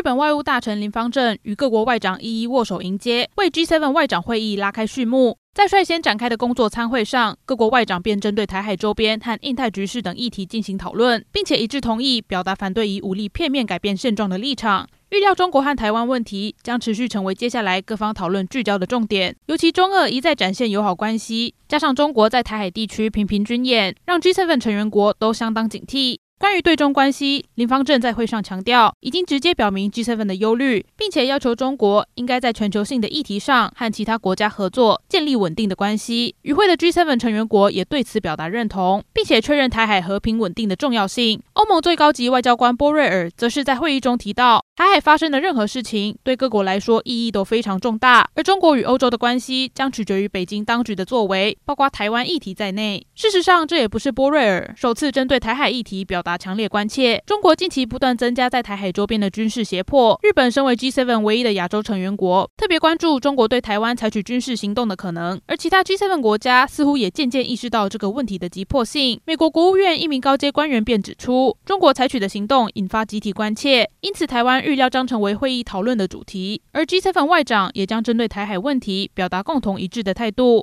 日本外务大臣林芳正与各国外长一一握手迎接，为 G7 外长会议拉开序幕。在率先展开的工作参会上，各国外长便针对台海周边和印太局势等议题进行讨论，并且一致同意表达反对以武力片面改变现状的立场。预料中国和台湾问题将持续成为接下来各方讨论聚焦的重点，尤其中俄一再展现友好关系，加上中国在台海地区频频军演，让 G7 成员国都相当警惕。关于对中关系，林方正在会上强调，已经直接表明 G7 的忧虑，并且要求中国应该在全球性的议题上和其他国家合作，建立稳定的关系。与会的 G7 成员国也对此表达认同，并且确认台海和平稳定的重要性。欧盟最高级外交官波瑞尔则是在会议中提到，台海发生的任何事情对各国来说意义都非常重大，而中国与欧洲的关系将取决于北京当局的作为，包括台湾议题在内。事实上，这也不是波瑞尔首次针对台海议题表达达强烈关切。中国近期不断增加在台海周边的军事胁迫，日本身为 G7 唯一的亚洲成员国，特别关注中国对台湾采取军事行动的可能。而其他 G7 国家似乎也渐渐意识到这个问题的急迫性。美国国务院一名高阶官员便指出，中国采取的行动引发集体关切，因此台湾。预料将成为会议讨论的主题，而 G7 外长也将针对台海问题表达共同一致的态度。